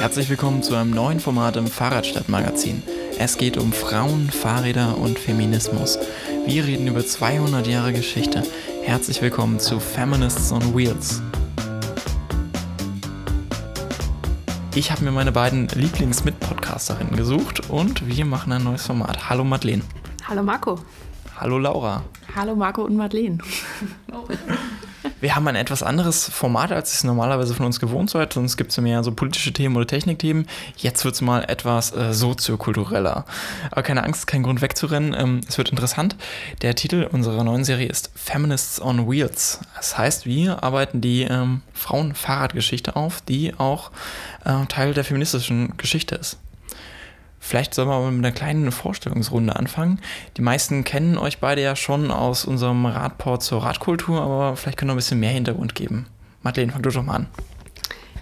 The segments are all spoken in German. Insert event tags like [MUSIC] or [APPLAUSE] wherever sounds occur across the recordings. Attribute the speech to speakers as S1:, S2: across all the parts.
S1: Herzlich willkommen zu einem neuen Format im Fahrradstadtmagazin. Es geht um Frauen, Fahrräder und Feminismus. Wir reden über 200 Jahre Geschichte. Herzlich willkommen zu Feminists on Wheels. Ich habe mir meine beiden Lieblings-Mit-Podcasterinnen gesucht und wir machen ein neues Format. Hallo Madeleine.
S2: Hallo Marco.
S1: Hallo Laura.
S2: Hallo Marco und Madeleine. [LAUGHS]
S1: Wir haben ein etwas anderes Format, als es normalerweise von uns gewohnt seid. Sonst gibt es mehr so politische Themen oder Technikthemen. Jetzt wird es mal etwas äh, soziokultureller. Aber keine Angst, kein Grund wegzurennen. Ähm, es wird interessant. Der Titel unserer neuen Serie ist Feminists on Wheels. Das heißt, wir arbeiten die ähm, Frauen-Fahrradgeschichte auf, die auch äh, Teil der feministischen Geschichte ist. Vielleicht sollen wir aber mit einer kleinen Vorstellungsrunde anfangen. Die meisten kennen euch beide ja schon aus unserem Radport zur Radkultur, aber vielleicht können wir ein bisschen mehr Hintergrund geben. Madeleine, fang du doch mal an.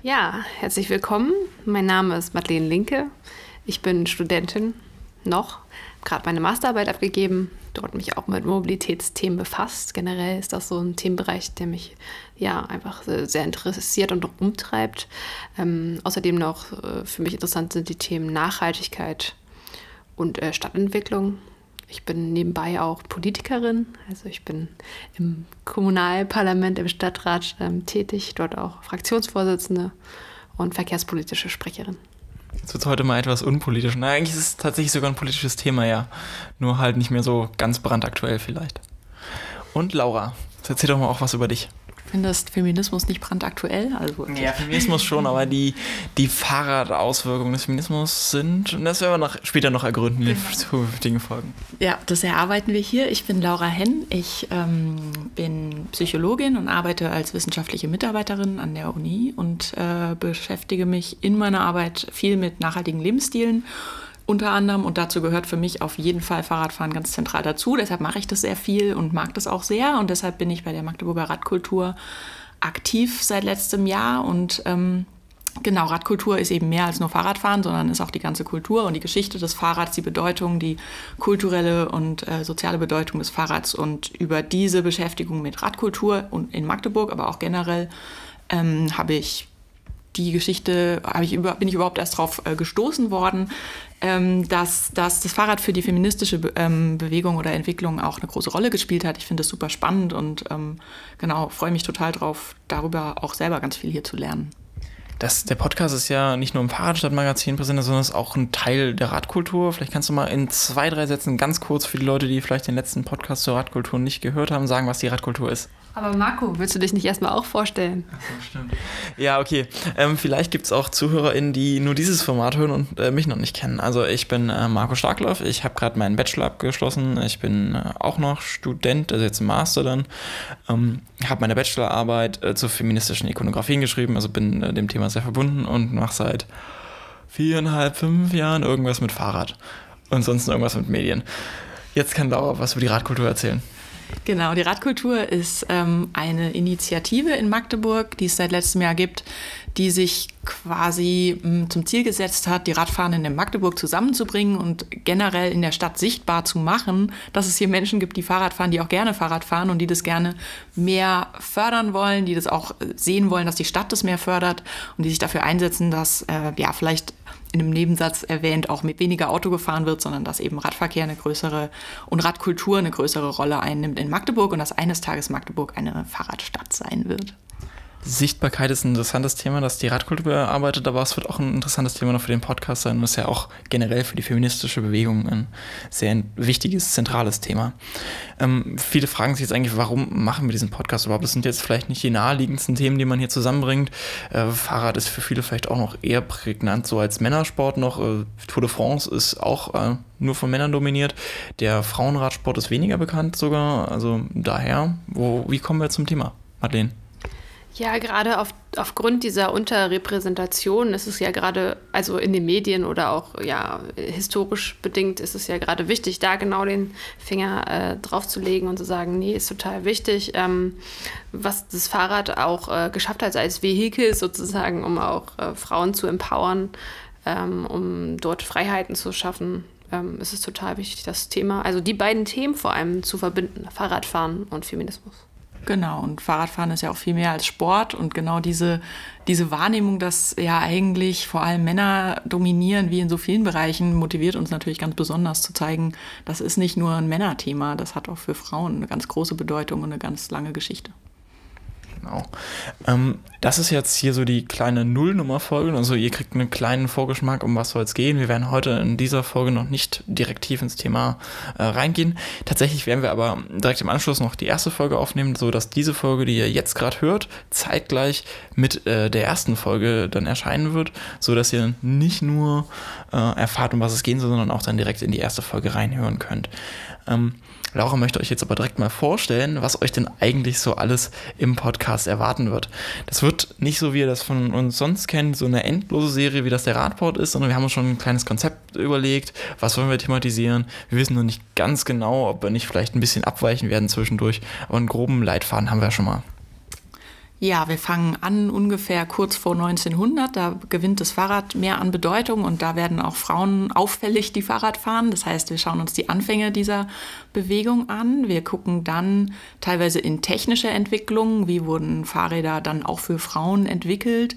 S2: Ja, herzlich willkommen. Mein Name ist Madeleine Linke. Ich bin Studentin noch, gerade meine Masterarbeit abgegeben, dort mich auch mit Mobilitätsthemen befasst. Generell ist das so ein Themenbereich, der mich ja einfach sehr interessiert und umtreibt. Ähm, außerdem noch äh, für mich interessant sind die Themen Nachhaltigkeit und äh, Stadtentwicklung. Ich bin nebenbei auch Politikerin, also ich bin im Kommunalparlament, im Stadtrat ähm, tätig, dort auch Fraktionsvorsitzende und verkehrspolitische Sprecherin.
S1: Jetzt wird es heute mal etwas unpolitisch. Na, eigentlich ist es tatsächlich sogar ein politisches Thema, ja. Nur halt nicht mehr so ganz brandaktuell vielleicht. Und Laura, erzähl doch mal auch was über dich
S2: findest Feminismus nicht brandaktuell?
S1: Also, Ja, Feminismus schon, aber die, die Fahrradauswirkungen des Feminismus sind, und das werden wir noch, später noch ergründen in den zukünftigen Folgen.
S2: Ja, das erarbeiten wir hier. Ich bin Laura Henn. Ich ähm, bin Psychologin und arbeite als wissenschaftliche Mitarbeiterin an der Uni und äh, beschäftige mich in meiner Arbeit viel mit nachhaltigen Lebensstilen unter anderem. Und dazu gehört für mich auf jeden Fall Fahrradfahren ganz zentral dazu. Deshalb mache ich das sehr viel und mag das auch sehr. Und deshalb bin ich bei der Magdeburger Radkultur aktiv seit letztem Jahr. Und ähm, genau, Radkultur ist eben mehr als nur Fahrradfahren, sondern ist auch die ganze Kultur und die Geschichte des Fahrrads, die Bedeutung, die kulturelle und äh, soziale Bedeutung des Fahrrads. Und über diese Beschäftigung mit Radkultur und in Magdeburg, aber auch generell, ähm, habe ich die Geschichte ich über, bin ich überhaupt erst darauf äh, gestoßen worden, ähm, dass, dass das Fahrrad für die feministische Be ähm, Bewegung oder Entwicklung auch eine große Rolle gespielt hat. Ich finde das super spannend und ähm, genau freue mich total drauf, darüber auch selber ganz viel hier zu lernen.
S1: Das, der Podcast ist ja nicht nur im Fahrradstadtmagazin präsent, sondern ist auch ein Teil der Radkultur. Vielleicht kannst du mal in zwei, drei Sätzen ganz kurz für die Leute, die vielleicht den letzten Podcast zur Radkultur nicht gehört haben, sagen, was die Radkultur ist.
S2: Aber Marco, willst du dich nicht erstmal auch vorstellen?
S1: Ach so, stimmt. Ja, okay. Ähm, vielleicht gibt es auch ZuhörerInnen, die nur dieses Format hören und äh, mich noch nicht kennen. Also ich bin äh, Marco Starkloff, ich habe gerade meinen Bachelor abgeschlossen. Ich bin äh, auch noch Student, also jetzt im Master dann. Ähm, habe meine Bachelorarbeit äh, zur feministischen Ikonografien geschrieben, also bin äh, dem Thema sehr verbunden und mache seit viereinhalb, fünf Jahren irgendwas mit Fahrrad. Und sonst irgendwas mit Medien. Jetzt kann Laura was über die Radkultur erzählen.
S2: Genau, die Radkultur ist ähm, eine Initiative in Magdeburg, die es seit letztem Jahr gibt, die sich quasi mh, hm, zum Ziel gesetzt hat, die Radfahrenden in Magdeburg zusammenzubringen und generell in der Stadt sichtbar zu machen, dass es hier Menschen gibt, die Fahrrad fahren, die auch gerne Fahrrad fahren und die das gerne mehr fördern wollen, die das auch sehen wollen, dass die Stadt das mehr fördert und die sich dafür einsetzen, dass äh, ja vielleicht in einem Nebensatz erwähnt, auch mit weniger Auto gefahren wird, sondern dass eben Radverkehr eine größere und Radkultur eine größere Rolle einnimmt in Magdeburg und dass eines Tages Magdeburg eine Fahrradstadt sein wird.
S1: Sichtbarkeit ist ein interessantes Thema, das die Radkultur bearbeitet, aber es wird auch ein interessantes Thema noch für den Podcast sein und ist ja auch generell für die feministische Bewegung ein sehr wichtiges, zentrales Thema. Ähm, viele fragen sich jetzt eigentlich, warum machen wir diesen Podcast überhaupt? Das sind jetzt vielleicht nicht die naheliegendsten Themen, die man hier zusammenbringt. Äh, Fahrrad ist für viele vielleicht auch noch eher prägnant, so als Männersport noch. Äh, Tour de France ist auch äh, nur von Männern dominiert. Der Frauenradsport ist weniger bekannt sogar. Also daher, wo, wie kommen wir zum Thema, Madeleine?
S2: Ja, gerade auf, aufgrund dieser Unterrepräsentation ist es ja gerade, also in den Medien oder auch ja historisch bedingt, ist es ja gerade wichtig, da genau den Finger äh, drauf zu legen und zu sagen, nee, ist total wichtig, ähm, was das Fahrrad auch äh, geschafft hat als Vehikel sozusagen, um auch äh, Frauen zu empowern, ähm, um dort Freiheiten zu schaffen. Ähm, ist es total wichtig, das Thema, also die beiden Themen vor allem zu verbinden, Fahrradfahren und Feminismus. Genau, und Fahrradfahren ist ja auch viel mehr als Sport und genau diese, diese Wahrnehmung, dass ja eigentlich vor allem Männer dominieren, wie in so vielen Bereichen, motiviert uns natürlich ganz besonders zu zeigen, das ist nicht nur ein Männerthema, das hat auch für Frauen eine ganz große Bedeutung und eine ganz lange Geschichte.
S1: Genau. Ähm, das ist jetzt hier so die kleine Nullnummer-Folge. Also ihr kriegt einen kleinen Vorgeschmack, um was soll es gehen. Wir werden heute in dieser Folge noch nicht direkt tief ins Thema äh, reingehen. Tatsächlich werden wir aber direkt im Anschluss noch die erste Folge aufnehmen, sodass diese Folge, die ihr jetzt gerade hört, zeitgleich mit äh, der ersten Folge dann erscheinen wird, sodass ihr nicht nur äh, erfahrt, um was es gehen soll, sondern auch dann direkt in die erste Folge reinhören könnt. Ähm, Laura möchte euch jetzt aber direkt mal vorstellen, was euch denn eigentlich so alles im Podcast erwarten wird. Das wird nicht so, wie ihr das von uns sonst kennt, so eine endlose Serie, wie das der Radport ist, sondern wir haben uns schon ein kleines Konzept überlegt, was wollen wir thematisieren. Wir wissen noch nicht ganz genau, ob wir nicht vielleicht ein bisschen abweichen werden zwischendurch, aber einen groben Leitfaden haben wir schon mal.
S2: Ja, wir fangen an ungefähr kurz vor 1900. Da gewinnt das Fahrrad mehr an Bedeutung und da werden auch Frauen auffällig, die Fahrrad fahren. Das heißt, wir schauen uns die Anfänge dieser Bewegung an. Wir gucken dann teilweise in technische Entwicklungen. Wie wurden Fahrräder dann auch für Frauen entwickelt?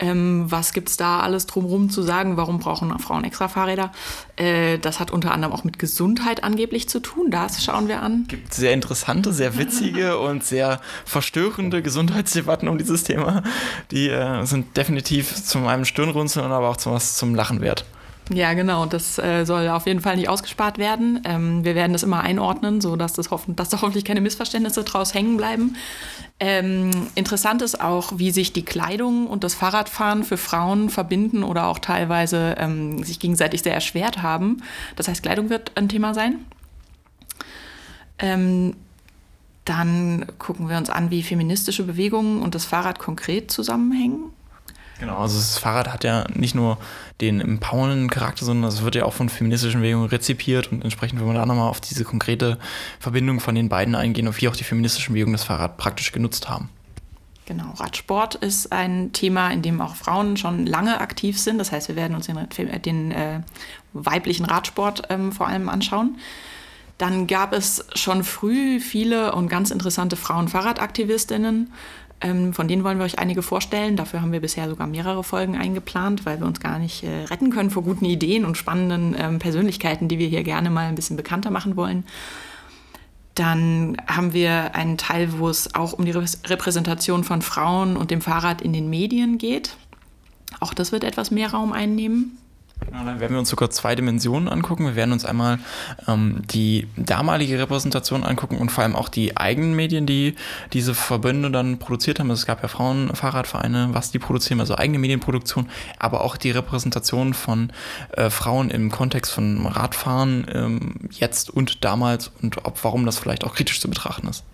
S2: Ähm, was gibt es da alles drumherum zu sagen? Warum brauchen Frauen extra Fahrräder? Äh, das hat unter anderem auch mit Gesundheit angeblich zu tun. Das schauen wir an.
S1: Es gibt sehr interessante, sehr witzige [LAUGHS] und sehr verstörende Gesundheitsdebatten um dieses Thema. Die äh, sind definitiv zu meinem Stirnrunzeln, aber auch zum, was zum Lachen wert.
S2: Ja, genau. Das äh, soll auf jeden Fall nicht ausgespart werden. Ähm, wir werden das immer einordnen, sodass das hoffen, dass da hoffentlich keine Missverständnisse draus hängen bleiben. Ähm, interessant ist auch, wie sich die Kleidung und das Fahrradfahren für Frauen verbinden oder auch teilweise ähm, sich gegenseitig sehr erschwert haben. Das heißt, Kleidung wird ein Thema sein. Ähm, dann gucken wir uns an, wie feministische Bewegungen und das Fahrrad konkret zusammenhängen.
S1: Genau, also das Fahrrad hat ja nicht nur den empowernden Charakter, sondern es wird ja auch von feministischen Bewegungen rezipiert und entsprechend will man da nochmal auf diese konkrete Verbindung von den beiden eingehen und wie auch die feministischen Bewegungen das Fahrrad praktisch genutzt haben.
S2: Genau, Radsport ist ein Thema, in dem auch Frauen schon lange aktiv sind. Das heißt, wir werden uns den, den äh, weiblichen Radsport ähm, vor allem anschauen. Dann gab es schon früh viele und ganz interessante Frauen-Fahrradaktivistinnen. Ähm, von denen wollen wir euch einige vorstellen. Dafür haben wir bisher sogar mehrere Folgen eingeplant, weil wir uns gar nicht äh, retten können vor guten Ideen und spannenden ähm, Persönlichkeiten, die wir hier gerne mal ein bisschen bekannter machen wollen. Dann haben wir einen Teil, wo es auch um die Repräsentation von Frauen und dem Fahrrad in den Medien geht. Auch das wird etwas mehr Raum einnehmen.
S1: Genau, dann werden wir uns sogar zwei Dimensionen angucken. Wir werden uns einmal ähm, die damalige Repräsentation angucken und vor allem auch die eigenen Medien, die diese Verbände dann produziert haben. Also es gab ja Frauenfahrradvereine, was die produzieren, also eigene Medienproduktion, aber auch die Repräsentation von äh, Frauen im Kontext von Radfahren ähm, jetzt und damals und ob warum das vielleicht auch kritisch zu betrachten ist.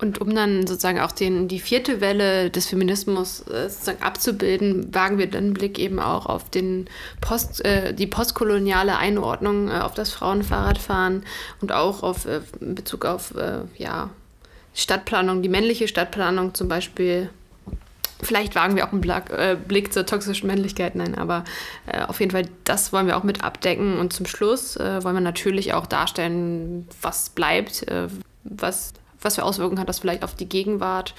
S3: Und um dann sozusagen auch den, die vierte Welle des Feminismus äh, sozusagen abzubilden, wagen wir dann Blick eben auch auf den Post, äh, die postkoloniale Einordnung äh, auf das Frauenfahrradfahren und auch auf, äh, in Bezug auf äh, ja, Stadtplanung, die männliche Stadtplanung zum Beispiel. Vielleicht wagen wir auch einen Blick, äh, Blick zur toxischen Männlichkeit, nein, aber auf jeden Fall, das wollen wir auch mit abdecken. Und zum Schluss wollen wir natürlich auch darstellen, was bleibt, was was für Auswirkungen hat das vielleicht auf die Gegenwart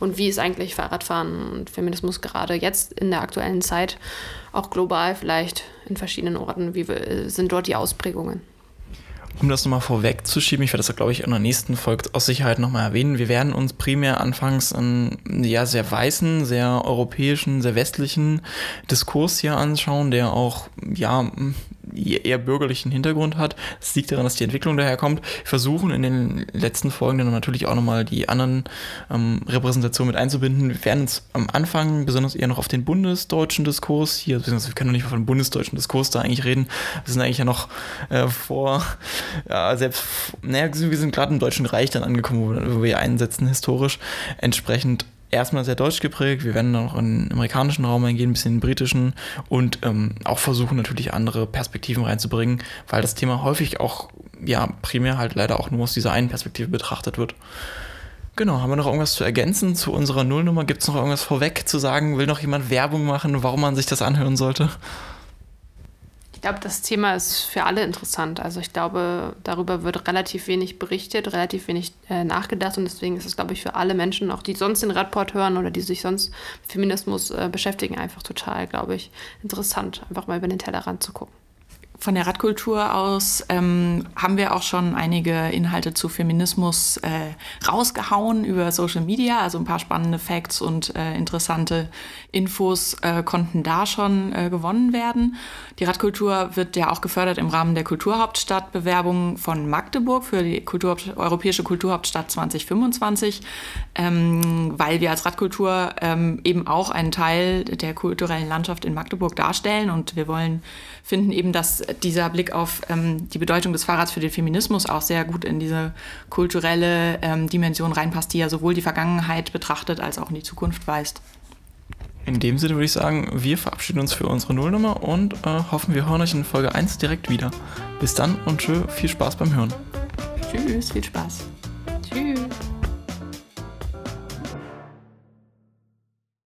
S3: und wie ist eigentlich Fahrradfahren und Feminismus gerade jetzt in der aktuellen Zeit, auch global vielleicht in verschiedenen Orten, wie sind dort die Ausprägungen?
S1: Um das nochmal vorwegzuschieben, ich werde das, glaube ich, in der nächsten Folge aus Sicherheit nochmal erwähnen. Wir werden uns primär anfangs einen ja, sehr weißen, sehr europäischen, sehr westlichen Diskurs hier anschauen, der auch ja, eher bürgerlichen Hintergrund hat. Das liegt daran, dass die Entwicklung daher kommt. Wir versuchen in den letzten Folgen dann natürlich auch nochmal die anderen ähm, Repräsentationen mit einzubinden. Wir werden uns am Anfang besonders eher noch auf den bundesdeutschen Diskurs hier, beziehungsweise wir können noch nicht von dem bundesdeutschen Diskurs da eigentlich reden. Wir sind eigentlich ja noch äh, vor, ja, selbst, naja, wir sind gerade im Deutschen Reich dann angekommen, wo wir einsetzen historisch. Entsprechend erstmal sehr deutsch geprägt. Wir werden auch in den amerikanischen Raum eingehen, ein bisschen in den britischen und ähm, auch versuchen natürlich andere Perspektiven reinzubringen, weil das Thema häufig auch ja primär halt leider auch nur aus dieser einen Perspektive betrachtet wird. Genau, haben wir noch irgendwas zu ergänzen zu unserer Nullnummer? Gibt es noch irgendwas vorweg zu sagen? Will noch jemand Werbung machen, warum man sich das anhören sollte?
S3: Glaube, das Thema ist für alle interessant. Also ich glaube, darüber wird relativ wenig berichtet, relativ wenig äh, nachgedacht und deswegen ist es, glaube ich, für alle Menschen, auch die sonst den Radport hören oder die sich sonst mit Feminismus äh, beschäftigen, einfach total, glaube ich, interessant, einfach mal über den Tellerrand zu gucken
S2: von der Radkultur aus ähm, haben wir auch schon einige Inhalte zu Feminismus äh, rausgehauen über Social Media. Also ein paar spannende Facts und äh, interessante Infos äh, konnten da schon äh, gewonnen werden. Die Radkultur wird ja auch gefördert im Rahmen der Kulturhauptstadtbewerbung von Magdeburg für die Kultur, Europäische Kulturhauptstadt 2025, ähm, weil wir als Radkultur ähm, eben auch einen Teil der kulturellen Landschaft in Magdeburg darstellen und wir wollen finden eben, dass dieser Blick auf ähm, die Bedeutung des Fahrrads für den Feminismus auch sehr gut in diese kulturelle ähm, Dimension reinpasst, die ja sowohl die Vergangenheit betrachtet als auch in die Zukunft weist.
S1: In dem Sinne würde ich sagen, wir verabschieden uns für unsere Nullnummer und äh, hoffen, wir hören euch in Folge 1 direkt wieder. Bis dann und tschö, viel Spaß beim Hören.
S2: Tschüss, viel Spaß.